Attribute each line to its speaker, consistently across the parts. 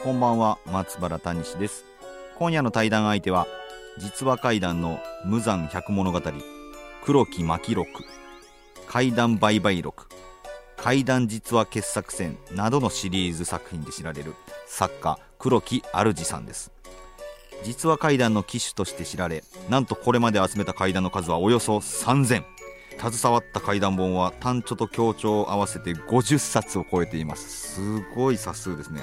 Speaker 1: こんばんは松原谷氏です。今夜の対談相手は実話怪談の無残百物語黒木牧録怪談売買録怪談実話傑作選などのシリーズ作品で知られる作家黒木主さんです。実話怪談の機種として知られなんとこれまで集めた怪談の数はおよそ3000携わった怪談本は単著と強調を合わせて50冊を超えています。すごい冊数ですね。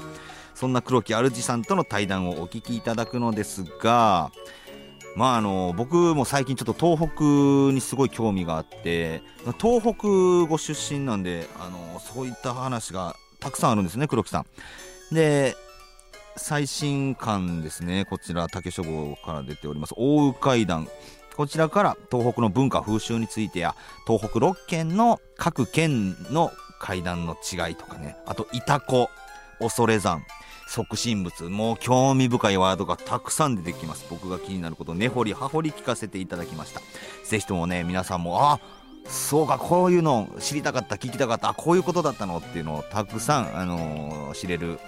Speaker 1: そんな黒木主さんとの対談をお聞きいただくのですがまああの僕も最近ちょっと東北にすごい興味があって東北ご出身なんであのそういった話がたくさんあるんですね黒木さん。で最新刊ですねこちら竹書房から出ております大宇階段こちらから東北の文化風習についてや東北6県の各県の階段の違いとかねあと潮子恐山。即身仏。もう興味深いワードがたくさん出てきます。僕が気になること根掘り葉掘り聞かせていただきました。是非ともね皆さんもあそうかこういうの知りたかった聞きたかったこういうことだったのっていうのをたくさん、あのー、知れる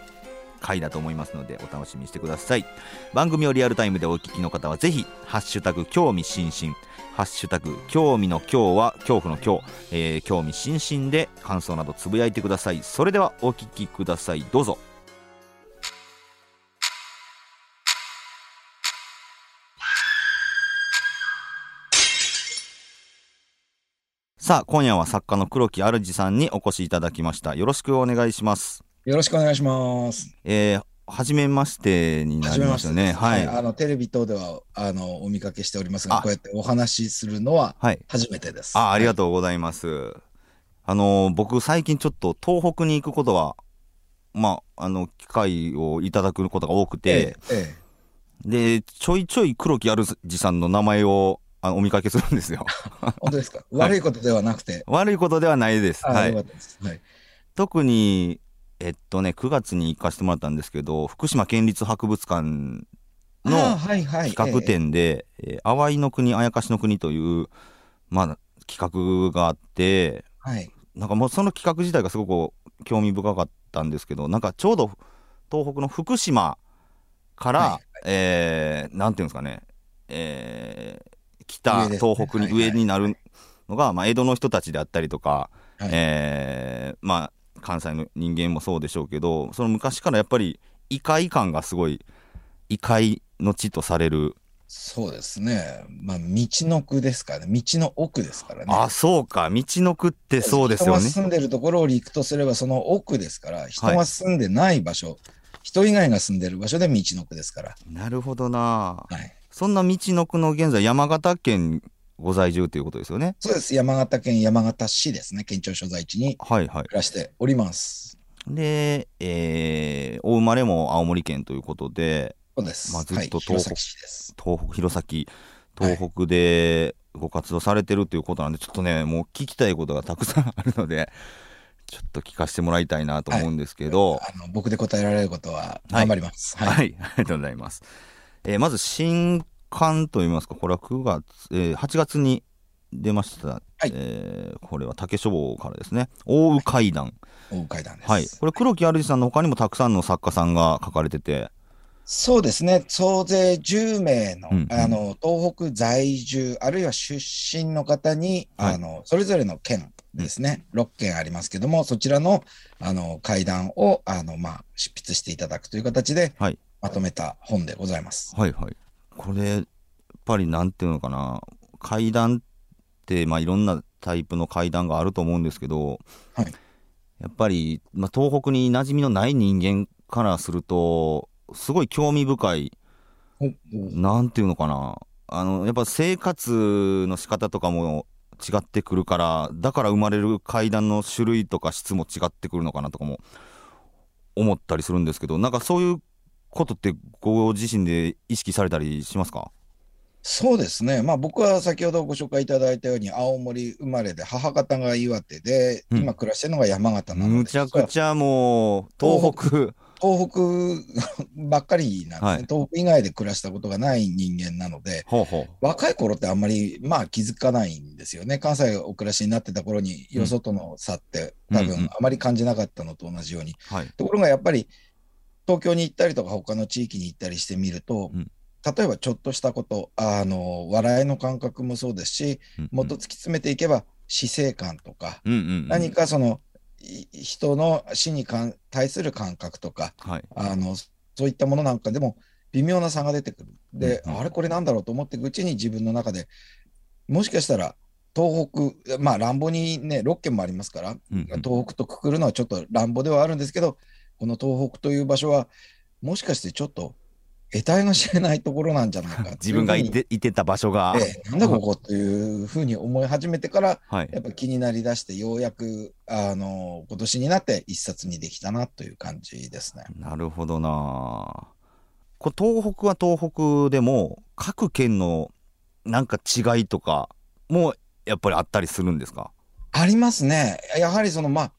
Speaker 1: 回だと思いますのでお楽しみにしてください。番組をリアルタイムでお聞きの方はぜひハッシュタグ興味津々。ハッシュタグ興味の今日は恐怖の今日、えー、興味津々で感想などつぶやいてください。それではお聞きください。どうぞ。さあ、今夜は作家の黒木主さんにお越しいただきました。よろしくお願いします。
Speaker 2: よろしくお願いします。
Speaker 1: えー、初めましてになりましたね。はい、
Speaker 2: はい、あのテレビ等ではあのお見かけしておりますが、こうやってお話しするのは初めてです。
Speaker 1: はい、あ、ありがとうございます。はい、あの僕最近ちょっと東北に行くことはまああの機会をいただくことが多くて、ええ、でちょいちょい黒木主さんの名前をあお見かけするんですよ。
Speaker 2: 本当ですか、悪いことではなくて。
Speaker 1: 悪いことではないです。はい、はい、特に、えっとね、9月に行かせてもらったんですけど、福島県立博物館の企画展で、え淡いの国、あやかしの国という、まあ、企画があって、はい、なんかもうその企画自体がすごく興味深かったんですけど、なんかちょうど東北の福島から、はいはい、えー、なんていうんですかね、えー、北、東北に上になるのが、まあ、江戸の人たちであったりとか、はい、えー、まあ、関西の人間もそうでしょうけどその昔からやっぱり異界感がすごい異界の地とされる
Speaker 2: そうですね。まあ、道の区ですからね。道の奥ですからね。
Speaker 1: あ、そうか。道の区ってそうですよね。
Speaker 2: 人が住んでるところを陸とすれば、その奥ですから、人が住んでない場所、はい、人以外が住んでる場所で道の区ですから。
Speaker 1: なるほどな。はい。そんな道の区の現在、山形県ご在住ということですよね？
Speaker 2: そうです。山形県山形市ですね。県庁所在地に暮らしております。
Speaker 1: はいはい、で、えー、お生まれも青森県ということで、
Speaker 2: そうです。
Speaker 1: まあ、ずっと東北、はい、東北、弘前、東北でご活動されてるということなんで、ちょっとね、もう聞きたいことがたくさんあるので、ちょっと聞かせてもらいたいなと思うんですけど、はい、
Speaker 2: あの僕で答えられることは頑張ります。
Speaker 1: はい、はい、ありがとうございます。えー、まず新刊といいますか、これは9月、えー、8月に出ました、はい、えー、これは竹書房からですね、大宇階段。
Speaker 2: 大宇階段です。
Speaker 1: はい。これ、黒木主さんの他にもたくさんの作家さんが書かれてて、
Speaker 2: そうですね、総勢10名のうんうん、あの東北在住、あるいは出身の方に、はい、あのそれぞれの県ですね、うん、6件ありますけども、そちらのあの会談をあの、まあ、執筆していただくという形で、はい、まとめた本でございます。
Speaker 1: はいはい。これやっぱりなんていうのかな。階段ってまあいろんなタイプの階段があると思うんですけど、はい、やっぱり、まあ、東北に馴染みのない人間からするとすごい興味深いなんていうのかな。あのやっぱ生活の仕方とかも違ってくるからだから生まれる階段の種類とか質も違ってくるのかなとかも思ったりするんですけどなんかそういうことってご自身で意識されたりしますか？
Speaker 2: そうですね、まあ、僕は先ほどご紹介いただいたように、青森生まれで、母方が岩手で、
Speaker 1: うん。
Speaker 2: 今暮らしてるのが山形なので、
Speaker 1: むちゃくちゃもう東北。
Speaker 2: 東北ばっかりなんですね、
Speaker 1: はい。
Speaker 2: 東北以外で暮らしたことがない人間なので、
Speaker 1: ほうほう。
Speaker 2: 若い頃ってあんまり、まあ、気づかないんですよね、関西お暮らしになってた頃に、よそとの差って、多
Speaker 1: うんうん。
Speaker 2: 分あまり感じなかったのと同じように。
Speaker 1: はい。
Speaker 2: ところがやっぱり、東京に行ったりとか、他の地域に行ったりしてみると、
Speaker 1: うん。
Speaker 2: 例えばちょっとしたこと、あの笑いの感覚もそうですし、
Speaker 1: うん
Speaker 2: もっと突き詰めていけば、死生観とか、
Speaker 1: うんうんうん。
Speaker 2: 何かその、い人の死にかん対する感覚とか、
Speaker 1: はい。
Speaker 2: あのそういったものなんかでも微妙な差が出てくる。で、
Speaker 1: うんうん。
Speaker 2: あれこれなんだろうと思っていくうちに自分の中でもしかしたら東北、まあ乱暴にね、6県もありますから、
Speaker 1: うんうん。
Speaker 2: 東北とくくるのはちょっと乱暴ではあるんですけど、この東北という場所は、もしかしてちょっと得体が知れないところなんじゃないか
Speaker 1: 自分がいていてた場所が、
Speaker 2: ええなんだここというふうに思い始めてから、
Speaker 1: はい
Speaker 2: やっぱ気になりだして、ようやくあの今年になって一冊にできたなという感じですね。
Speaker 1: なるほどなこれ東北は東北でも各県のなんか違いとかもやっぱりあったりするんですか？
Speaker 2: ありますね。やはりそのまあ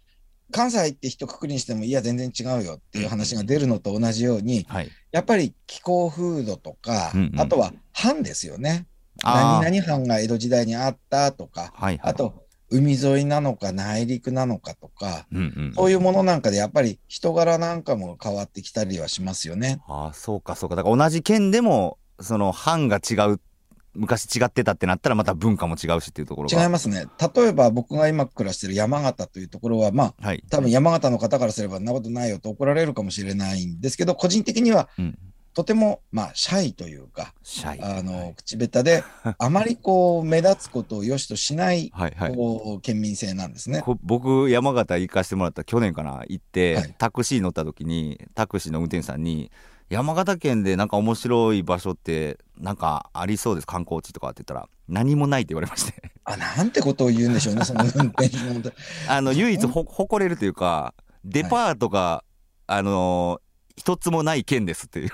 Speaker 2: 関西って一括りにしてもいや全然違うよっていう話が出るのと同じように、
Speaker 1: はい。
Speaker 2: やっぱり気候風土とか、
Speaker 1: うんうん。
Speaker 2: あとは藩ですよね。何々藩が江戸時代にあったとか、
Speaker 1: はいはい。
Speaker 2: あと海沿いなのか内陸なのかとか、
Speaker 1: うんうん
Speaker 2: そういうものなんかでやっぱり人柄なんかも変わってきたりはしますよね。
Speaker 1: ああそうかそうか。だから同じ県でもその藩が違う昔違ってたってなったらまた文化も違うしっていうところが。
Speaker 2: 違いますね。例えば僕が今暮らしてる山形というところは、まあ
Speaker 1: はい、
Speaker 2: 多分山形の方からすれば、そんなことないよと怒られるかもしれないんですけど、個人的には
Speaker 1: うん、
Speaker 2: とても、まあ、シャイというか、あの、口下手で、あまりこう、目立つことを良しとしない、
Speaker 1: はいはい。
Speaker 2: こう、県民性なんですね。
Speaker 1: こ僕山形行かしてもらった去年かな行って、
Speaker 2: はい。
Speaker 1: タクシー乗った時にタクシーの運転手さんに「山形県でなんか面白い場所ってなんかありそうです？観光地とか」って言ったら「何もない」って言われまして。
Speaker 2: あ、なんてことを言うんでしょうね、その運転手の。
Speaker 1: あの唯一ほ誇れるというかデパートが、あのー一つもない県ですっていう。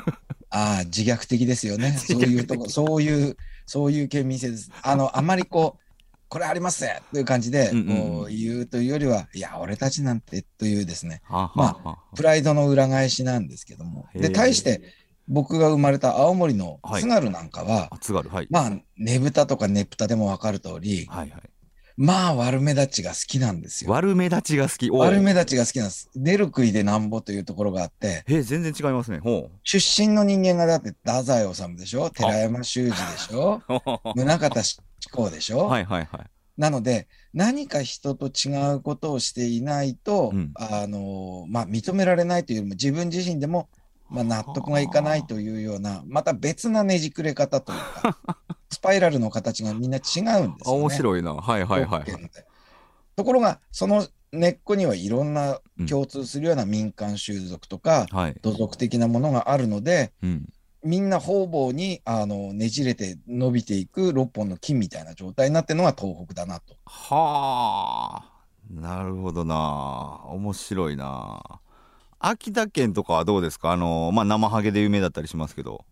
Speaker 2: ああ、自虐的ですよね。そういうとこ、そういう、そういう県民性です。あの、あまりこう、これありますぜという感じで、こう言うというよりは、いや、俺たちなんてというですね、
Speaker 1: はあ
Speaker 2: まあプライドの裏返しなんですけども。で、対して、僕が生まれた青森の
Speaker 1: はい
Speaker 2: 津軽なんかは、
Speaker 1: あ津軽はい、
Speaker 2: まあ、ねぶたとかねぷたでもわかる通り、
Speaker 1: はいはい
Speaker 2: まあ、悪目立ちが好きなんですよ。
Speaker 1: 悪目立ちが好き。
Speaker 2: 悪目立ちが好きなんです。出る杭でなんぼというところがあって、
Speaker 1: え全然違いますね。ほ
Speaker 2: 出身の人間がだって、太宰治でしょ？寺山修司でしょ？
Speaker 1: う
Speaker 2: 宗像志功でしょ、
Speaker 1: はいはいはい。
Speaker 2: なので、何か人と違うことをしていないと、
Speaker 1: うん。
Speaker 2: あの、まあ、認められないというよりも、自分自身でも、まあ、納得がいかないというような、また別なねじくれ方というか、スパイラルの形がみんな違うんです
Speaker 1: あ
Speaker 2: よね。
Speaker 1: 面白いな。はいはいはい、
Speaker 2: ところが、その根っこにはいろんな共通するような民間習俗とか、
Speaker 1: はい。
Speaker 2: 土俗的なものがあるので、
Speaker 1: うん。
Speaker 2: みんな方々にあのねじれて伸びていく六本の木みたいな状態になってるのが東北だなと。
Speaker 1: はあ。なるほどな。面白いな。秋田県とかはどうですか？あのまあ生ハゲで有名だったりしますけど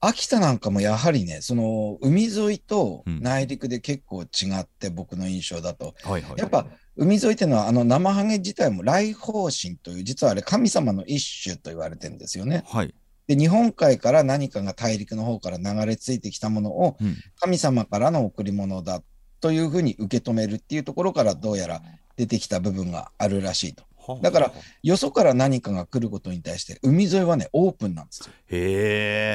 Speaker 2: 秋田なんかもやはりね、その海沿いと
Speaker 1: うん
Speaker 2: 内陸で結構違って、僕の印象だと。
Speaker 1: はいはい
Speaker 2: やっぱ海沿いっていうのは、あの生ハゲ自体も来訪神という、実はあれ神様の一種と言われてるんですよね。
Speaker 1: はい
Speaker 2: で、日本海から何かが大陸の方から流れ着いてきたものを
Speaker 1: うん
Speaker 2: 神様からの贈り物だというふうに受け止めるっていうところからどうやら出てきた部分があるらしいと。だからよそから何かが来ることに対して、海沿いはね、オープンなんですよ。
Speaker 1: へえ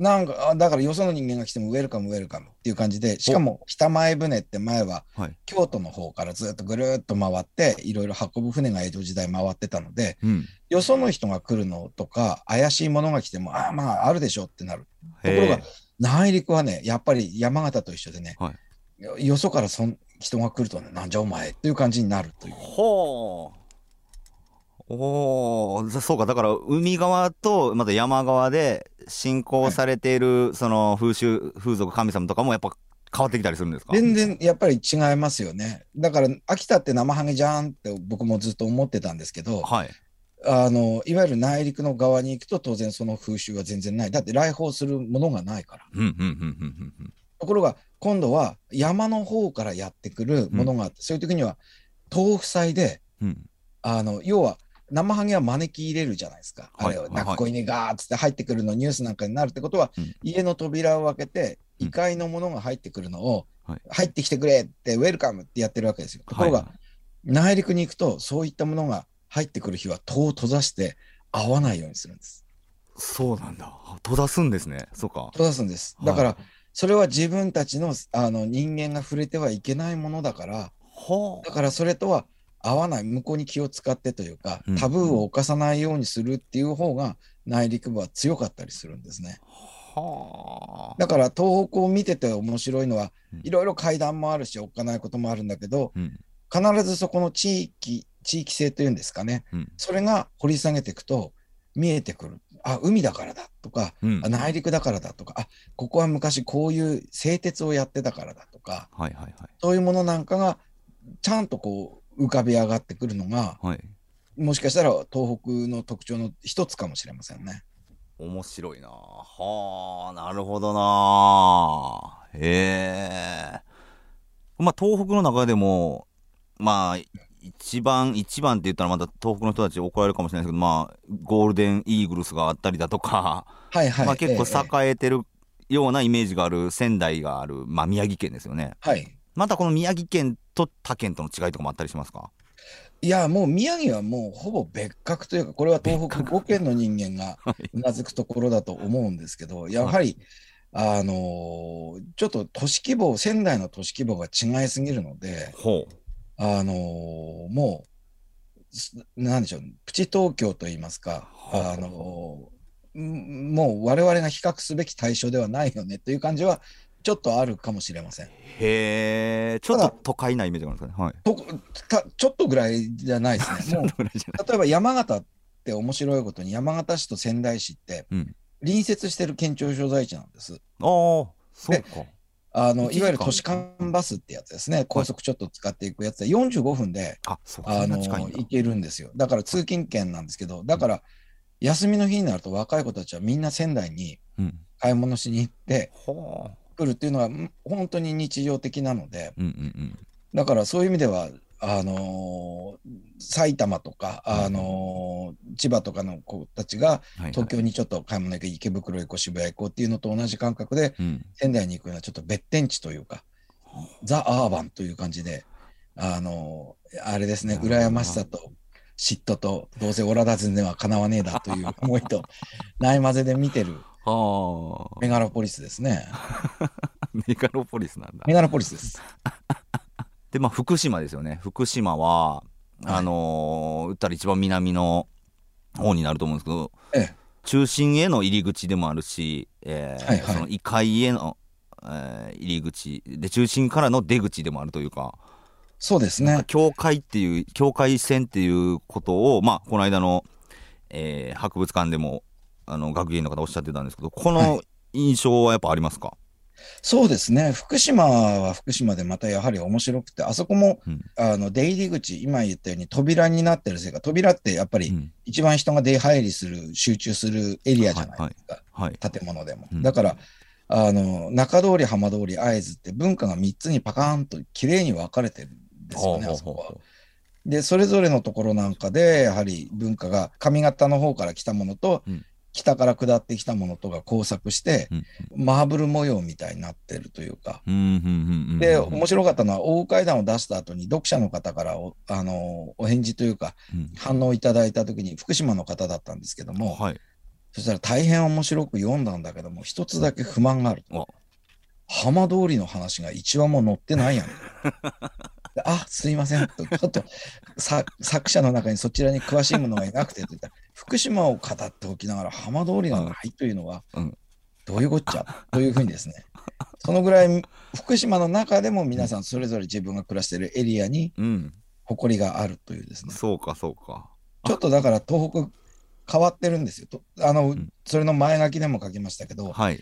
Speaker 2: なんか、あだからよその人間が来てもウェルカムウェルカムっていう感じで、しかも北前船って前は
Speaker 1: はい。
Speaker 2: 京都の方からずっとぐるっと回って、いろいろ運ぶ船が江戸時代回ってたので、
Speaker 1: うん。
Speaker 2: よその人が来るのとか、怪しいものが来ても、ああ、まあ、あるでしょってなる。ところが内陸はね、やっぱり山形と一緒でね、
Speaker 1: は
Speaker 2: よそからそん人が来るとね、なんじゃお前っていう感じになるという。
Speaker 1: ほうおおそうか。だから海側とまた山側で信仰されているその風習風俗神様とかもやっぱ変わってきたりするんですか？
Speaker 2: 全然やっぱり違いますよね。だから、秋田って生ハゲじゃんって僕もずっと思ってたんですけど、
Speaker 1: はい。
Speaker 2: あのいわゆる内陸の側に行くと当然その風習は全然ない。だって来訪するものがないから。
Speaker 1: うんうんうんうんうん。
Speaker 2: ところが今度は山の方からやってくるものがあって、そういう時には豆腐祭で
Speaker 1: うんうん。
Speaker 2: あの要は生ハゲは招き入れるじゃないですか。
Speaker 1: はい。
Speaker 2: あれを泣っこいにガーッつって入ってくるのニュースなんかになるってことは、
Speaker 1: うん。
Speaker 2: 家の扉を開けて
Speaker 1: うん。
Speaker 2: 異界のものが入ってくるのを、
Speaker 1: はい。
Speaker 2: 入ってきてくれってウェルカムってやってるわけですよ。ところが、
Speaker 1: はい
Speaker 2: 内陸に行くとそういったものが入ってくる日は戸を閉ざして会わないようにするんです。
Speaker 1: そうなんだ。閉ざすんですね。そうか。
Speaker 2: 閉ざすんです。だから、それは自分たちのあの人間が触れてはいけないものだから、
Speaker 1: は
Speaker 2: だからそれとは合わない、向こうに気を使ってというか
Speaker 1: うん、
Speaker 2: タブーを犯さないようにするっていう方が内陸部は強かったりするんですね。
Speaker 1: あはあ。
Speaker 2: だから東北を見てて面白いのは
Speaker 1: うん、
Speaker 2: いろいろ階段もあるし、おっかないこともあるんだけど、
Speaker 1: うん。
Speaker 2: 必ずそこの地域、地域性というんですかね、
Speaker 1: うん。
Speaker 2: それが掘り下げていくと見えてくる。あ、海だからだとか、
Speaker 1: うん。
Speaker 2: あ内陸だからだとか、あ、ここは昔こういう製鉄をやってたからだとか、
Speaker 1: はいはいはい。
Speaker 2: そういうものなんかがちゃんとこう浮かび上がってくるのが、
Speaker 1: はい
Speaker 2: もしかしたら東北の特徴の一つかもしれませんね。
Speaker 1: 面白いなはあなるほどなへえまあ東北の中でもまあ一番一番って言ったらまた東北の人たち怒られるかもしれないですけどまあゴールデンイーグルスがあったりだとか、
Speaker 2: はいはい。
Speaker 1: まあ結
Speaker 2: ええ
Speaker 1: 構栄えてるようなイメージがある仙台がある、まあ、宮城県ですよね
Speaker 2: はい。
Speaker 1: またこの宮城県と他県との違いとかもあったりしますか？
Speaker 2: いや、もう宮城はもうほぼ別格というか、これは東北
Speaker 1: 別
Speaker 2: 5県の人間が
Speaker 1: はい、
Speaker 2: うなずくところだと思うんですけど、やはり、あのーちょっと都市規模、仙台の都市規模が違いすぎるので、あのーもう、すなんでしょう、プチ東京といいますか、
Speaker 1: はあ
Speaker 2: あのーんもう我々が比較すべき対象ではないよねという感じは、ちょっとあるかもしれません。
Speaker 1: へえちょっと都会なイメージがあるんですかね。はい。
Speaker 2: とたちょっとぐらいじゃないですね。もう例えば山形って面白いことに山形市と仙台市って
Speaker 1: うん。
Speaker 2: 隣接してる県庁所在地なんです。
Speaker 1: ああそうか。
Speaker 2: あの
Speaker 1: 1時間。
Speaker 2: いわゆる都市間バスってやつですね。高速ちょっと使っていくやつで45分で、
Speaker 1: あそう
Speaker 2: あの行けるんですよ。だから通勤圏なんですけど、だから休みの日になると若い子たちはみんな仙台に
Speaker 1: うん。
Speaker 2: 買い物しに行って
Speaker 1: はあ
Speaker 2: 来るっていうのはん本当に日常的なので、
Speaker 1: うんうん
Speaker 2: だからそういう意味では、あのー埼玉とか、あのー千葉とかの子たちが
Speaker 1: うんはいはい。
Speaker 2: 東京にちょっと買い物行く、池袋行こう、渋谷行こうっていうのと同じ感覚で、
Speaker 1: うん。
Speaker 2: 仙台に行くようなちょっと別天地というか、ザ・アーバンという感じで、あのーあれですね、羨ましさと嫉妬と、どうせオラダズンではかなわねえだという思いと、ないまぜで見てる
Speaker 1: はあ
Speaker 2: メガロポリスですね。
Speaker 1: メガロポリスなんだ
Speaker 2: メガロポリスです。
Speaker 1: でまあ福島ですよね福島はあのー言ったら一番南の方になると思うんですけど
Speaker 2: ええ、
Speaker 1: 中心への入り口でもあるし、えー
Speaker 2: はいはい
Speaker 1: その異界への、えー入り口で中心からの出口でもあるというか
Speaker 2: そうですね。
Speaker 1: 境界っていう境界線っていうことをまあこの間の、えー博物館でもあの学芸員の方おっしゃってたんですけどこ
Speaker 2: は
Speaker 1: の印象はやっぱありますか、
Speaker 2: そうですね。福島は福島でまたやはり面白くて、あそこも、
Speaker 1: うん。
Speaker 2: あの出入り口、今言ったように扉になってるせいか、扉ってやっぱり
Speaker 1: うん。
Speaker 2: 一番人が出入りする、集中するエリアじゃないですか、
Speaker 1: はい
Speaker 2: 建物でも。
Speaker 1: うん。
Speaker 2: だから、あの中通り、浜通り、会津って文化が3つにパカーンと綺麗に分かれてるんですよね、あそこは。で、それぞれのところなんかで、やはり文化が上方の方から来たものと、
Speaker 1: うん
Speaker 2: 北から下ってきたものとが交錯して、
Speaker 1: うん。
Speaker 2: マーブル模様みたいになってるというか、で、面白かったのは、大階段を出した後に、読者の方からおあのお返事というか、
Speaker 1: うん。
Speaker 2: 反応いただいたときに、福島の方だったんですけども、
Speaker 1: はい。
Speaker 2: そしたら大変面白く読んだんだけども、一つだけ不満がある
Speaker 1: あ。
Speaker 2: 浜通りの話が一話も載ってないやん。であ、すいませんと、ちょっとさ作者の中にそちらに詳しい者がいなくてと言ったら、福島を語っておきながら浜通りがないというのは
Speaker 1: うん、
Speaker 2: どういうこっちゃ？というふうにですね、そのぐらい福島の中でも皆さんそれぞれ自分が暮らしているエリアに
Speaker 1: うん。
Speaker 2: 誇りがあるというですね、
Speaker 1: そうかそうか。
Speaker 2: ちょっとだから東北変わってるんですよ。とあの、
Speaker 1: ん。
Speaker 2: それの前書きでも書きましたけど、
Speaker 1: はい。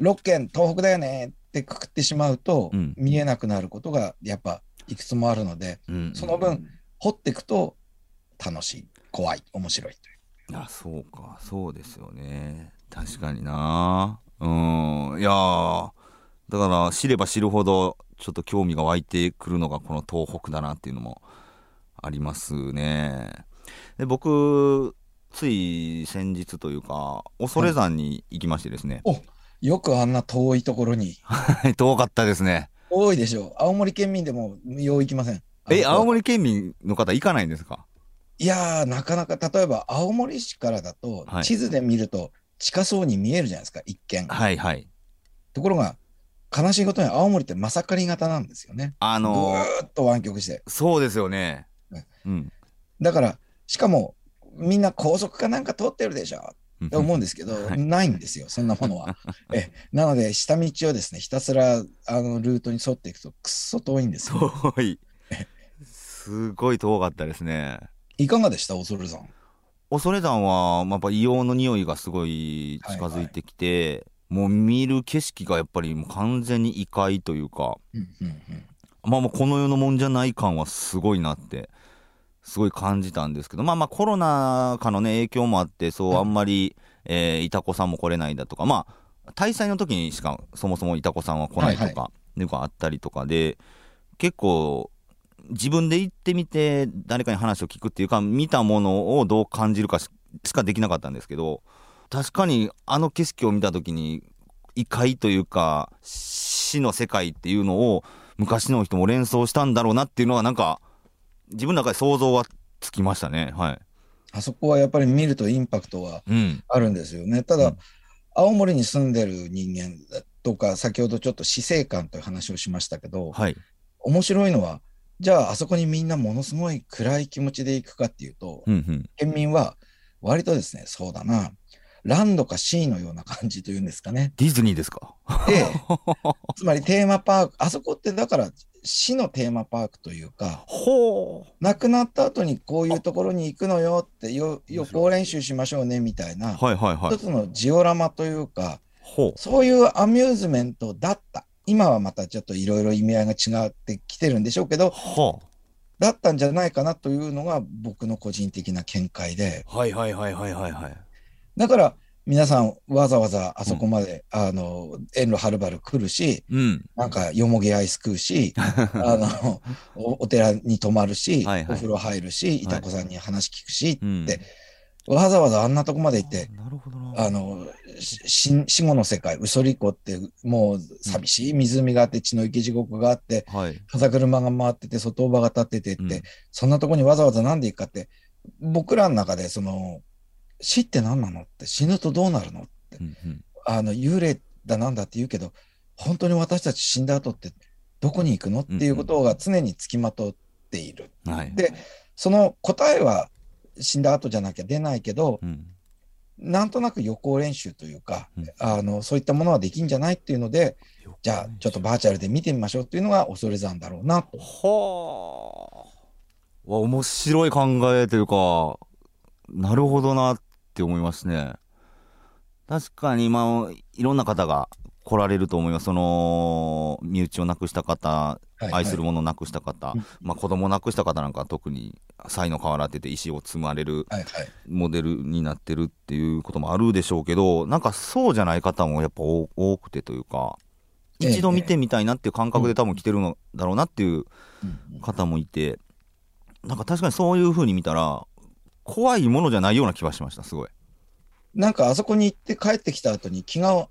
Speaker 2: 6県東北だよねってくくってしまうと、
Speaker 1: うん。
Speaker 2: 見えなくなることがやっぱいくつもあるので、
Speaker 1: うん。
Speaker 2: その分掘っていくと楽しい。怖い、面白い。
Speaker 1: あそうか。そうですよね。確かにな。うん。いやー。だから知れば知るほどちょっと興味が湧いてくるのがこの東北だなっていうのもありますね。で僕つい先日というか恐山に行きましてですね、
Speaker 2: およくあんな遠いところに。
Speaker 1: はい。遠かったですね。
Speaker 2: 多いでしょ。う。青森県民でもよう行きません。
Speaker 1: え青森県民の方行かないんですか？
Speaker 2: いやー、なかなか、例えば青森市からだと
Speaker 1: は、い。
Speaker 2: 地図で見ると近そうに見えるじゃないですか、一見。
Speaker 1: はいはい。
Speaker 2: ところが、悲しいことに青森ってまさかり型なんですよね。ぐ
Speaker 1: あのー
Speaker 2: ーっと湾曲して。
Speaker 1: そうですよね。
Speaker 2: ね。
Speaker 1: うん。
Speaker 2: だから、しかも、みんな高速かなんか通ってるでしょ。って思うんですけど、
Speaker 1: はい。
Speaker 2: ないんですよ、そんなものは。えなので、下道をですね、ひたすらあのルートに沿っていくと、くっそ遠いんですよ。
Speaker 1: 遠い。すごい遠かったですね
Speaker 2: いかがでした、恐山。
Speaker 1: 恐山は、まあ、やっぱ硫黄の匂いがすごい近づいてきて、もう見る景色がやっぱりもう完全に異界というか、
Speaker 2: うんうんうん。
Speaker 1: まあ、もうこの世のもんじゃない感はすごいなってすごい感じたんですけどまあまあコロナ禍のね影響もあってそうあんまり、えーいたこさんも来れないだとかまあ大祭の時にしかそもそもいたこさんは来ないと
Speaker 2: はい
Speaker 1: かい。うのがあったりとかで結構自分で行ってみて誰かに話を聞くっていうか見たものをどう感じるかししかできなかったんですけど確かにあの景色を見た時に異界というか死の世界っていうのを昔の人も連想したんだろうなっていうのはなんか自分の中で想像はつきましたね。はい。
Speaker 2: あそこはやっぱり見るとインパクトは
Speaker 1: うん。
Speaker 2: あるんですよね。ただ、
Speaker 1: うん。
Speaker 2: 青森に住んでる人間とか、先ほどちょっと死生観という話をしましたけど、
Speaker 1: はい
Speaker 2: 面白いのは、じゃああそこにみんなものすごい暗い気持ちで行くかっていうと、
Speaker 1: うんうん。
Speaker 2: 県民は割とですね、そうだな、ランドかシーのような感じというんですかね。
Speaker 1: ディズニーですか？
Speaker 2: で、つまりテーマパーク、あそこってだから市のテーマパークというか、
Speaker 1: ほう。
Speaker 2: 亡くなった後にこういうところに行くのよってよ予行練習しましょうねみたいな、
Speaker 1: はいはいはい。
Speaker 2: 一つのジオラマというか、
Speaker 1: ほう。
Speaker 2: そういうアミューズメントだった。今はまたちょっといろいろ意味合いが違ってきてるんでしょうけど、
Speaker 1: は
Speaker 2: だったんじゃないかなというのが僕の個人的な見解で、
Speaker 1: あはいはいはいはいはいはい。
Speaker 2: だから皆さんわざわざあそこまで、あの、遠路はるばる来るし、
Speaker 1: うん。
Speaker 2: なんかよもぎアイス食うし、あの、おお寺に泊まるし、
Speaker 1: はいはい。
Speaker 2: お風呂入るし、い。たこさんに話聞くし、
Speaker 1: うん。
Speaker 2: でわざわざあんなとこまで行って、あの、死後の世界、うそり湖って、もう寂しい湖があって、血の池地獄があって、
Speaker 1: はい。
Speaker 2: 風車が回ってて、外尾場が立っててって、
Speaker 1: うん。
Speaker 2: そんなとこにわざわざなんで行くかって、僕らの中で、その、死って何なのって、死ぬとどうなるのって、
Speaker 1: うんうん。
Speaker 2: あの、幽霊だなんだって言うけど、本当に私たち死んだ後って、どこに行くのっていうことが常につきまとっている。
Speaker 1: はい。
Speaker 2: で、その答えは死んだ後じゃなきゃ出ないけど、
Speaker 1: うん
Speaker 2: なんとなく予行練習というか、
Speaker 1: うん
Speaker 2: あのそういったものはできんじゃないっていうので、じゃあちょっとバーチャルで見てみましょうっていうのが恐山だろうなと。
Speaker 1: はあ。わ、面白い考えというか、なるほどなって思いますね。確かに、まあ、いろんな方が来られると思います。その、身内を亡くした方、
Speaker 2: はい
Speaker 1: 愛するものを亡くした方、
Speaker 2: うん
Speaker 1: まあ子供を亡くした方なんかは特に、才の河原ってて石を積まれる
Speaker 2: はいはい。
Speaker 1: モデルになってるっていうこともあるでしょうけど、なんかそうじゃない方もやっぱ多多くてというか、
Speaker 2: ええ
Speaker 1: 一度見てみたいなっていう感覚で多分来てるのだろうなっていう方もいて、なんか確かにそういう風に見たら、怖いものじゃないような気がしました、すごい。
Speaker 2: なんかあそこに行って帰ってきた後に気が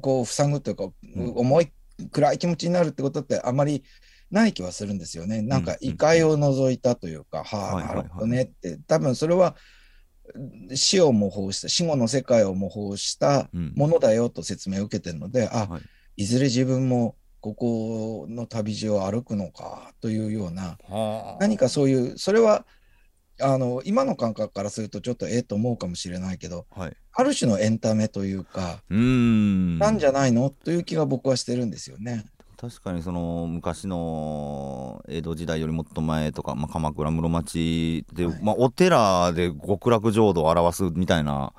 Speaker 2: こう塞ぐというか、
Speaker 1: うん。
Speaker 2: 重い暗い気持ちになるってことってあまりない気はするんですよね。なんか
Speaker 1: うん
Speaker 2: 異界を除いたというか、はあ、なるほどねって、多分それは死を模倣した、死後の世界を模倣した
Speaker 1: うん。
Speaker 2: ものだよと説明を受けてるので、あ、
Speaker 1: はい。
Speaker 2: いずれ自分もここの旅路を歩くのかというような、
Speaker 1: は
Speaker 2: 何かそういう、それはあの今の感覚からするとちょっとええと思うかもしれないけど、
Speaker 1: はい。
Speaker 2: ある種のエンタメというか、
Speaker 1: うーん。
Speaker 2: なんじゃないの？という気が僕はしてるんですよね。
Speaker 1: 確かにその昔の江戸時代よりもっと前とか、まあ、鎌倉室町で、
Speaker 2: はい
Speaker 1: まあ、お寺で極楽浄土を表すみたいな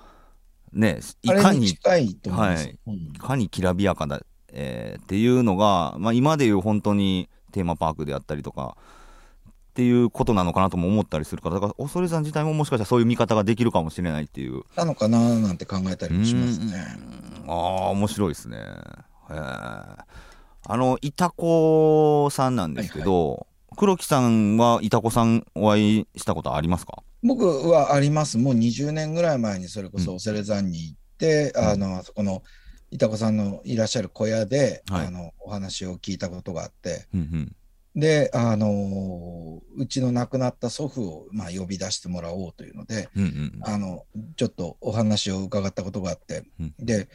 Speaker 1: ねいかに
Speaker 2: 近いと思います。
Speaker 1: はい
Speaker 2: うん
Speaker 1: いかにきらびやかだ、えーっていうのが、まあ、今でいう本当にテーマパークであったりとかっっていうことなのかなとも思ったりするからだから恐山自体ももしかしたらそういう見方ができるかもしれないっていう。
Speaker 2: なのかななんて考えたりもしますね。
Speaker 1: ああ面白いですね。へえあのいたこさんなんですけど、はいはい、黒木さんはいたこさんお会いしたことありますか？
Speaker 2: 僕はあります。もう20年ぐらい前にそれこそ恐山に行って、うん、あのそこのいたこさんのいらっしゃる小屋で、はい、あのお話を聞いたことがあって、うんうんで、あのー、うちの亡くなった祖父を、まあ、呼び出してもらおうというので、うんうん、あのちょっとお話を伺ったことがあって、うん、で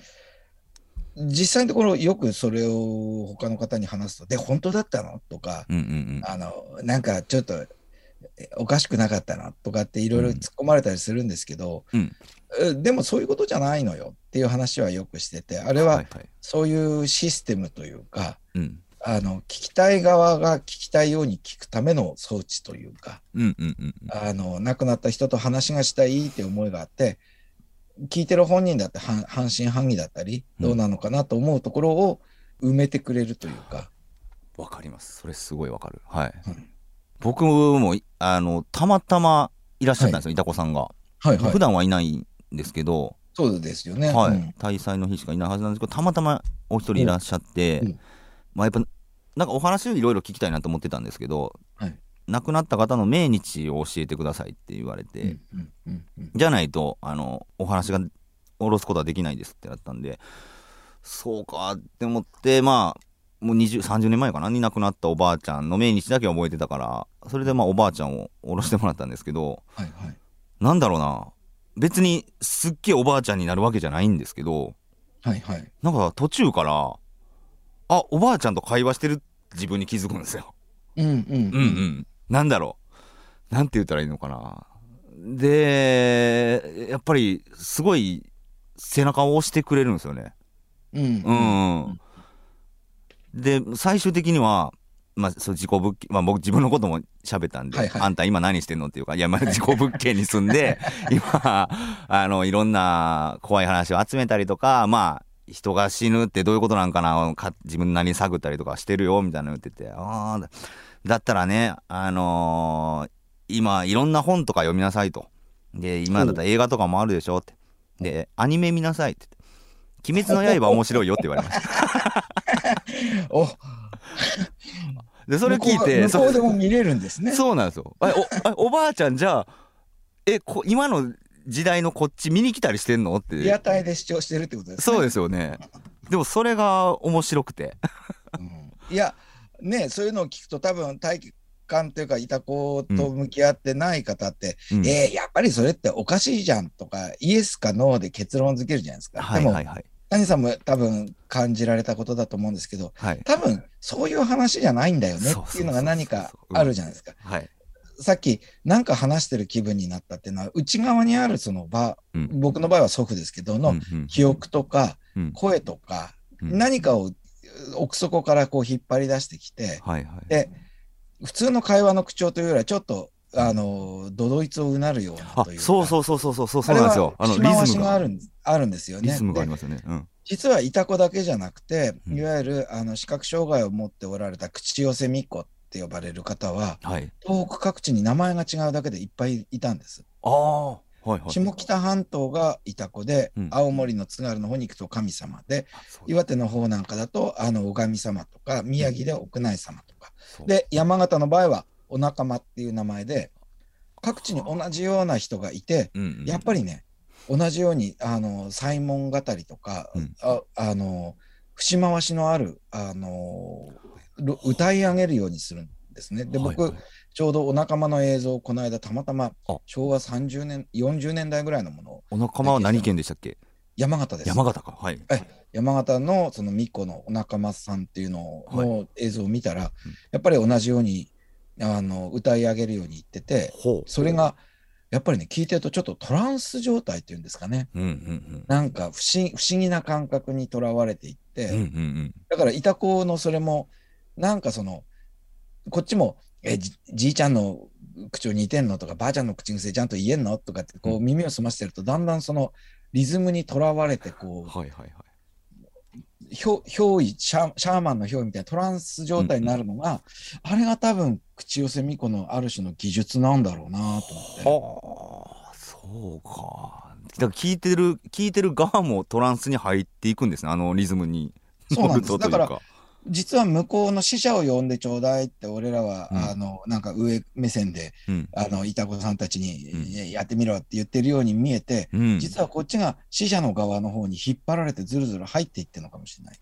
Speaker 2: 実際のところよくそれを他の方に話すと「で本当だったの?」とか、うんうんうん、あのなんかちょっとおかしくなかったな？とかっていろいろ突っ込まれたりするんですけど、うん、でもそういうことじゃないのよっていう話はよくしててあれはそういうシステムというか、はいはいあの聞きたい側が聞きたいように聞くための装置というか、うんうんうん、あの亡くなった人と話がしたいって思いがあって聞いてる本人だって半信半疑だったりどうなのかなと思うところを埋めてくれるというか。
Speaker 1: わ、うん、かります。それすごいわかる。はい、うん、僕もあのたまたまいらっしゃったんですよ、はい、いたこさんが、はいはい、普段はいないんですけど
Speaker 2: そうですよね、
Speaker 1: はい、うん、大祭の日しかいないはずなんですけどたまたまお一人いらっしゃって、うんまあ、やっぱなんかお話をいろいろ聞きたいなと思ってたんですけど、はい、亡くなった方の命日を教えてくださいって言われて、じゃないとあのお話が下ろすことはできないですってなったんでそうかって思ってまあもう20 30年前かな？に亡くなったおばあちゃんの命日だけ覚えてたからそれでまあおばあちゃんを下ろしてもらったんですけど、はいはい、なんだろうな。別にすっげえおばあちゃんになるわけじゃないんですけど、はいはい、なんか途中からあおばあちゃんと会話してる自分に気づくんですよ。うんうん、うん、うんうん。なんだろう。なんて言ったらいいのかな。でやっぱりすごい背中を押してくれるんですよね。うん、うん、うんで最終的にはまあ、そう自己物件、まあ、僕自分のことも喋ったんで、はいはい、あんた今何してんのっていうか、いや、まあ、自己物件に住んで、今、あの、いろんな怖い話を集めたりとか、まあ、人が死ぬってどういうことなんかな？か自分なりに探ったりとかしてるよみたいなの言ってて。ああだったらねあのー、今いろんな本とか読みなさいと。で今だったら映画とかもあるでしょって。でアニメ見なさいって鬼滅の刃面白いよって言われました。お。でそれ聞いて
Speaker 2: 向こうでも見れるんですね。
Speaker 1: そうなんですよ。おおばあちゃんじゃあえこ今の時代のこっち見に来たりしてんのって
Speaker 2: リアタイで視聴してるってことです
Speaker 1: ね。そうですよね。でもそれが面白くて、
Speaker 2: うん、いやねそういうのを聞くと多分体感というかいた子と向き合ってない方って、うん、えー、やっぱりそれっておかしいじゃんとかイエスかノーで結論付けるじゃないですか、はいはいはい、でも谷さんも多分感じられたことだと思うんですけど、はい、多分そういう話じゃないんだよねっていうのが何かあるじゃないですか。はい、さっきなんか話してる気分になったっていうのは内側にあるその場、うん、僕の場合は祖父ですけどの記憶とか声とか何かを奥底からこう引っ張り出してきて、はいはい、で普通の会話の口調というよりはちょっとあのドドイツをうなるようなという
Speaker 1: そうそうそうそうそうそうなんですよ。
Speaker 2: あのリズムが。あるんあるんですよね。
Speaker 1: リズムがありますよね。うん、
Speaker 2: 実はいたこだけじゃなくて、いわゆるあの視覚障害を持っておられた口寄せみっこって呼ばれる方は、はい、東北各地に名前が違うだけでいっぱいいたんです。あはいはい、下北半島がいた子で、うん、青森の津軽の方に行くと神様で、岩手の方なんかだとあの拝様とか宮城で奥内様とか、う。ん、で山形の場合はお仲間っていう名前で各地に同じような人がいて、うんうん、やっぱりね同じようにあの西門語りとか、うん、ああの節回しのあるあの歌い上げるようにするんですね。で僕、はいはい、ちょうどお仲間の映像をこの間たまたま昭和30年40年代ぐらいのものを
Speaker 1: お仲間は何県でしたっけ？
Speaker 2: 山形です。
Speaker 1: 山形か。はい。
Speaker 2: 山形のその巫女のお仲間さんっていうのの映像を見たら、はい、やっぱり同じようにあの歌い上げるように言っててそれがやっぱりね聞いてるとちょっとトランス状態っていうんですかね、うんうんうん、なんか不思不思議な感覚にとらわれていって、うんうんうん、だからいた子のそれもなんかそのこっちもえじじいちゃんの口調似てんのとかばあちゃんの口癖ちゃんと言えんのとかってこう耳を澄ましてるとだんだんそのリズムにとらわれてこう、はいはいはい、ひ憑依シャ、シャーマンの憑依みたいなトランス状態になるのが、あれが多分、口寄せ巫女のある種の技術なんだろうなと思って。
Speaker 1: はあそうか。だから聞いてる聞いてる側もトランスに入っていくんですねあのリズムに。
Speaker 2: そうなんです。だから実は向こうの死者を呼んでちょうだいって、俺らは、
Speaker 1: うん。
Speaker 2: あの、なんか上目線で、
Speaker 1: うん。
Speaker 2: あの、いた子さんたちに、やってみろって言ってるように見えて、
Speaker 1: うん、
Speaker 2: 実はこっちが死者の側の方に引っ張られてずるずる入っていってるのかもしれない。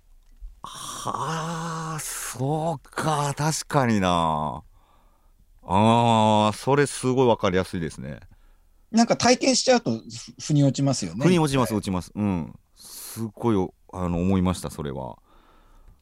Speaker 1: はあそうか。確かになあーそれすごいわかりやすいですね。
Speaker 2: なんか体験しちゃうとふ腑に落ちますよね。
Speaker 1: 腑に落ちます
Speaker 2: はい。
Speaker 1: 落ちます。うん。すごいおあの思いましたそれは。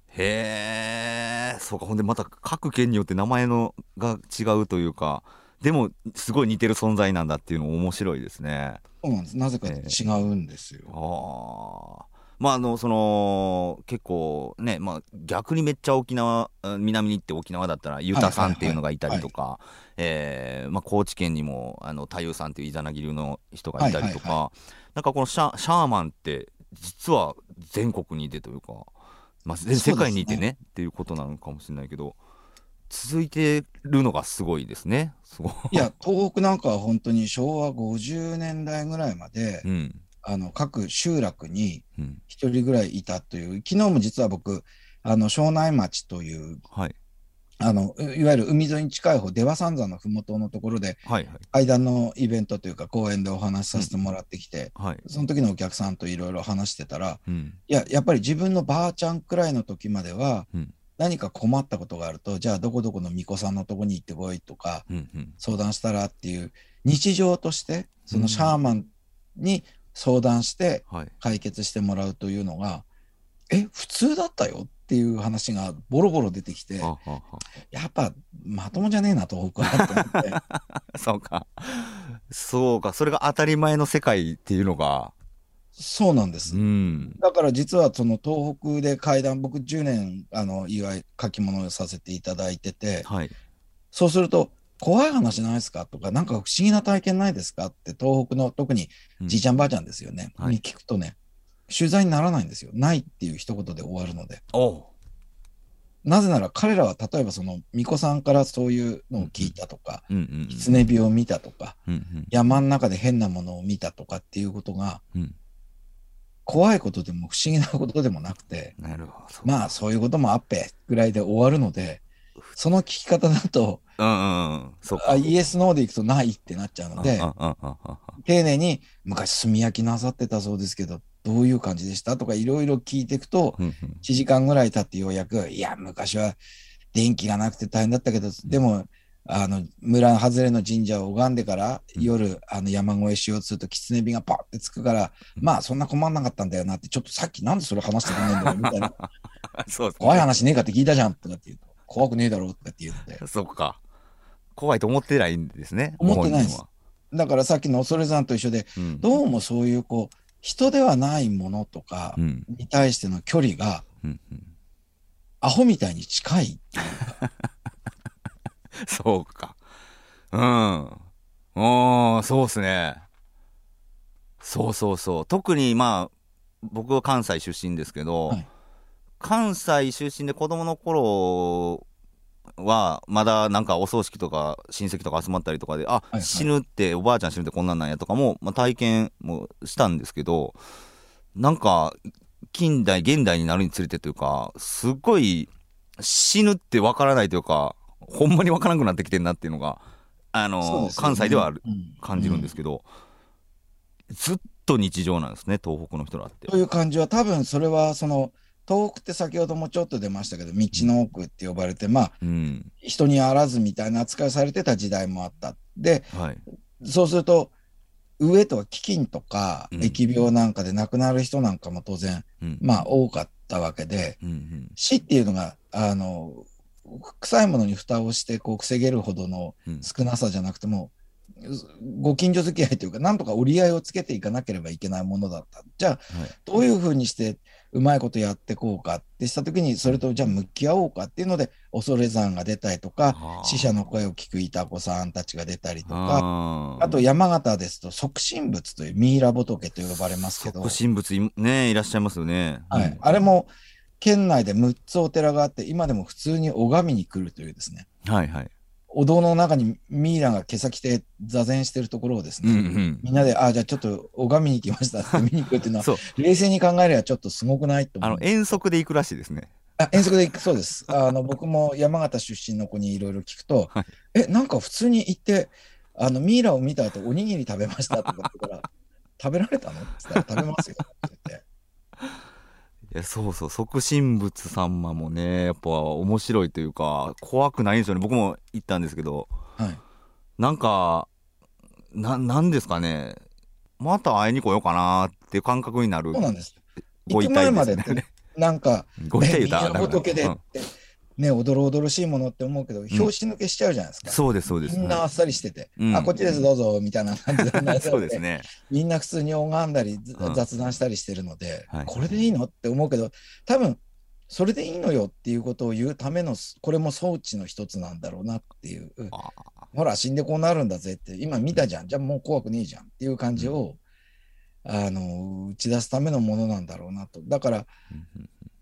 Speaker 1: へえそうかほんでまた各県によって名前のが違うというかでもすごい似てる存在なんだっていうの面白いですね。
Speaker 2: そうなんです。なぜか
Speaker 1: え
Speaker 2: 違うんですよ。
Speaker 1: ああまああのその結構ねまあ逆にめっちゃ沖縄あ南に行って沖縄だったらユタさんっていうのがいたりとかえーまあ高知県にもあの太夫さんっていうイザナギ流の人がいたりとか、
Speaker 2: はいは
Speaker 1: なんかこのシャシャーマンって実は全国にいてというか、まあ、全世界にいてねっていうことなのかもしれないけど続いてるのがすごいですねすごい。
Speaker 2: いや、東北なんかは本当に昭和50年代ぐらいまで、
Speaker 1: うん
Speaker 2: あの、各集落に
Speaker 1: うん。
Speaker 2: 一人ぐらいいたという、昨日も実は僕、あの、庄内町という、
Speaker 1: はい。
Speaker 2: あの、いいわゆる海沿いに近い方、出羽三山のふもとのところで、
Speaker 1: はいはい。
Speaker 2: 階段のイベントというか、公演でお話しさせてもらってきて、
Speaker 1: はい。
Speaker 2: その時のお客さんといろいろ話してたら、
Speaker 1: うん。
Speaker 2: いや、やっぱり自分のばあちゃんくらいの時までは
Speaker 1: うん、
Speaker 2: 何か困ったことがあると、じゃあどこどこの巫女さんのとこに行ってこいとか、
Speaker 1: うんうん。
Speaker 2: 相談したらっていう、日常として、そのシャーマンに相談して
Speaker 1: はい
Speaker 2: 解決してもらうというのが、え、普通だったよっていう話がボロボロ出てきて、
Speaker 1: ははは
Speaker 2: やっぱまともじゃねえな、東北はと思って。
Speaker 1: そうか。そうか。それが当たり前の世界っていうのが。
Speaker 2: そうなんです
Speaker 1: う。ん。
Speaker 2: だから実はその東北で階段、僕10年、あの、いわゆる書き物をさせていただいてて、
Speaker 1: はい。
Speaker 2: そうすると、怖い話ないですか？とか、なんか不思議な体験ないですか？って、東北の特に
Speaker 1: うん
Speaker 2: じいちゃんばあちゃんですよね。
Speaker 1: はい
Speaker 2: に聞くとね、取材にならないんですよ。ないっていう一言で終わるので。なぜなら彼らは例えばその巫女さんからそういうのを聞いたとか、
Speaker 1: うんうんうん。
Speaker 2: 狐火を見たとか、
Speaker 1: うんうん
Speaker 2: 山の中で変なものを見たとかっていうことが、
Speaker 1: うん。
Speaker 2: 怖いことでも不思議なことでもなくて、
Speaker 1: なるほど。
Speaker 2: まあそういうこともあっぺぐらいで終わるので、その聞き方だと、
Speaker 1: うんうん。
Speaker 2: あイエス、ノーでいくとないってなっちゃうので丁寧に昔炭焼きなさってたそうですけど、どういう感じでしたとかいろいろ聞いていくと、
Speaker 1: うんうん。
Speaker 2: 1時間ぐらい経ってようやく、いや、昔は電気がなくて大変だったけど、でも、あの、村外れの神社を拝んでから、
Speaker 1: うん。
Speaker 2: 夜、あの、山越えしようとすると、狐火がパッてつくから、まあ、そんな困んなかったんだよなって、ちょっとさっきなんでそれ話してくんないんだよ、みたいな。
Speaker 1: そうね。
Speaker 2: 怖い話ねえかって聞いたじゃん、とかって言うと、怖くねえだろう、とかって言って。
Speaker 1: そうか。怖いと思ってないんですね。
Speaker 2: 思ってないですだからさっきの恐山と一緒で、
Speaker 1: 人は。
Speaker 2: どうもそういう、こう、人ではないものとか
Speaker 1: うん。うん
Speaker 2: に対しての距離が、
Speaker 1: うんうん。
Speaker 2: アホみたいに近い。
Speaker 1: そうか。うん。おー、そうっすね。そうそうそう。特にまあ、僕は関西出身ですけど、
Speaker 2: はい
Speaker 1: 関西出身で子供の頃は、まだなんかお葬式とか親戚とか集まったりとかで、あ、
Speaker 2: はい
Speaker 1: 死ぬって、おばあちゃん死ぬってこんなんなんやとかも、まあ、体験もしたんですけど、なんか、近代、現代になるにつれてというか、すっごい死ぬってわからないというか、ほんまにわからなくなってきてるなっていうのが、あの、
Speaker 2: ね。
Speaker 1: 関西ではある
Speaker 2: うん。
Speaker 1: 感じるんですけど、ずっと日常なんですね、東北の人らって。
Speaker 2: と。いう感じは、多分それは、その、東北って先ほどもちょっと出ましたけど、道の奥って呼ばれて、まあ、
Speaker 1: うん。
Speaker 2: 人にあらずみたいな扱いをされてた時代もあった。で、
Speaker 1: はい。
Speaker 2: そうすると、上とは飢饉とか、
Speaker 1: うん
Speaker 2: 疫病なんかで亡くなる人なんかも当然、
Speaker 1: うん。
Speaker 2: まあ多かったわけで、
Speaker 1: うんうん。
Speaker 2: 死っていうのが、あの、臭いものに蓋をしてこう防げるほどの
Speaker 1: うん
Speaker 2: 少なさじゃなくても、ご近所付き合いというか、なんとか折り合いをつけていかなければいけないものだった。じゃあ、
Speaker 1: はい。
Speaker 2: どういうふうにしてうまいことやってこうかってしたときに、それとじゃあ向き合おうかっていうので、恐山が出たりとか、死者の声を聞くいた子さんたちが出たりとか、
Speaker 1: あ
Speaker 2: と山形ですと即身仏というミイラ仏と呼ばれますけど、
Speaker 1: 即身仏いねいらっしゃいますよね。
Speaker 2: はい、あれも県内で6つお寺があって、今でも普通に拝みに来るというですね、
Speaker 1: はいはい。
Speaker 2: お堂の中にミイラが毛先で座禅してるところをですね、
Speaker 1: うんうん。
Speaker 2: みんなで、あ、じゃあちょっと拝みに行きましたって 見に行くっていうのは。冷静に考えればちょっとすごくないと
Speaker 1: あの。遠足で行くらしいですね。
Speaker 2: あ遠足で行くそうです。あの僕も山形出身の子にいろいろ聞くと、
Speaker 1: はい
Speaker 2: え、なんか普通に行って、あのミイラを見た後おにぎり食べましたとかって言ったら、食べられたのって言ったら食べますよって言って。
Speaker 1: そうそう即身仏さんまもねやっぱ面白いというか怖くないんですよね。僕も行ったんですけど。
Speaker 2: はい。
Speaker 1: なんかななんですかね。また会いに来ようかなっていう感覚になる。
Speaker 2: そうなんです。
Speaker 1: ご遺体ですよね。
Speaker 2: までって、なんか、
Speaker 1: ご遺体
Speaker 2: ね、
Speaker 1: 言うたら
Speaker 2: 宮仏で
Speaker 1: うん。
Speaker 2: って、ね、おどろおどろしいものって思うけど、拍子抜けしちゃうじゃないですか。
Speaker 1: そうですそうです。
Speaker 2: みんなあっさりしてて、
Speaker 1: うん。
Speaker 2: あ、こっちです、どうぞ、みたいな感じで
Speaker 1: そうですね。
Speaker 2: みんな普通に拝んだり、雑談したりしてるので、
Speaker 1: はい。
Speaker 2: これでいいのって思うけど、多分それでいいのよっていうことを言うための、これも装置の一つなんだろうなっていう、
Speaker 1: あ
Speaker 2: ほら、死んでこうなるんだぜって、今見たじゃん、じゃあもう怖くねえじゃんっていう感じを、あの打ち出すためのものなんだろうなと。だから、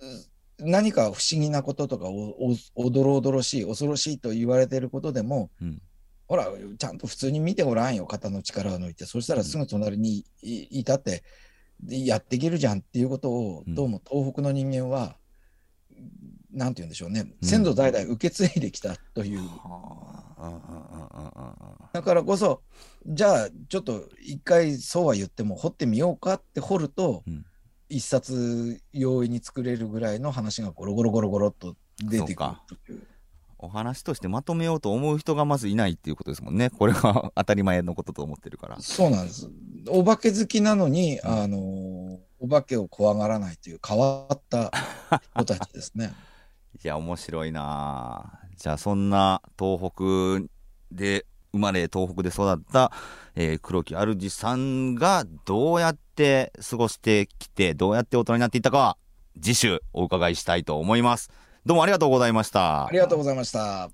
Speaker 1: うん
Speaker 2: 何か不思議なこととかおおおどろおどろしい恐ろしいと言われていることでも
Speaker 1: うん。
Speaker 2: ほらちゃんと普通に見てごらんよ肩の力を抜いて。そしたらすぐ隣にいいたってでやっていけるじゃんっていうことを
Speaker 1: うん。
Speaker 2: どうも東北の人間は、なんて言うんでしょうね。
Speaker 1: うん。
Speaker 2: 先祖代々受け継いできたという、だからこそじゃあちょっと一回そうは言っても掘ってみようかって掘ると、
Speaker 1: うん
Speaker 2: 一冊容易に作れるぐらいの話がゴロゴロゴロゴロっと出てくる。
Speaker 1: お話としてまとめようと思う人がまずいないっていうことですもんね これは当たり前のことと思ってるから
Speaker 2: そうなんです。お化け好きなのに、
Speaker 1: うん
Speaker 2: あのお化けを怖がらないという変わった人たちですね。
Speaker 1: いや面白いなあじゃあそんな東北で生まれ東北で育った、えー黒木主さんがどうやって過ごしてきてどうやって大人になっていったかは次週お伺いしたいと思います。どうもありがとうございました。
Speaker 2: ありがとうございました。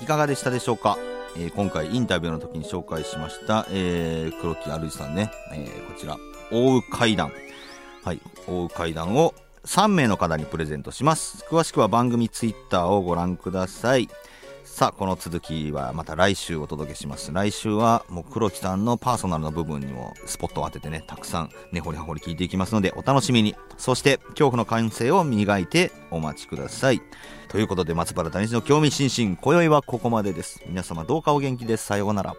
Speaker 1: いかがでしたでしょうか、えー今回インタビューの時に紹介しました、えー黒木主さんね、えーこちら大羽階段はい大羽階段を3名の方にプレゼントします。詳しくは番組ツイッターをご覧ください。さあこの続きはまた来週お届けします。来週はもう黒木さんのパーソナルの部分にもスポットを当ててねたくさん根掘り葉掘り聞いていきますのでお楽しみに。そして恐怖の感性を磨いてお待ちください。ということで松原谷氏の興味津々今宵はここまでです。皆様どうかお元気ですさようなら。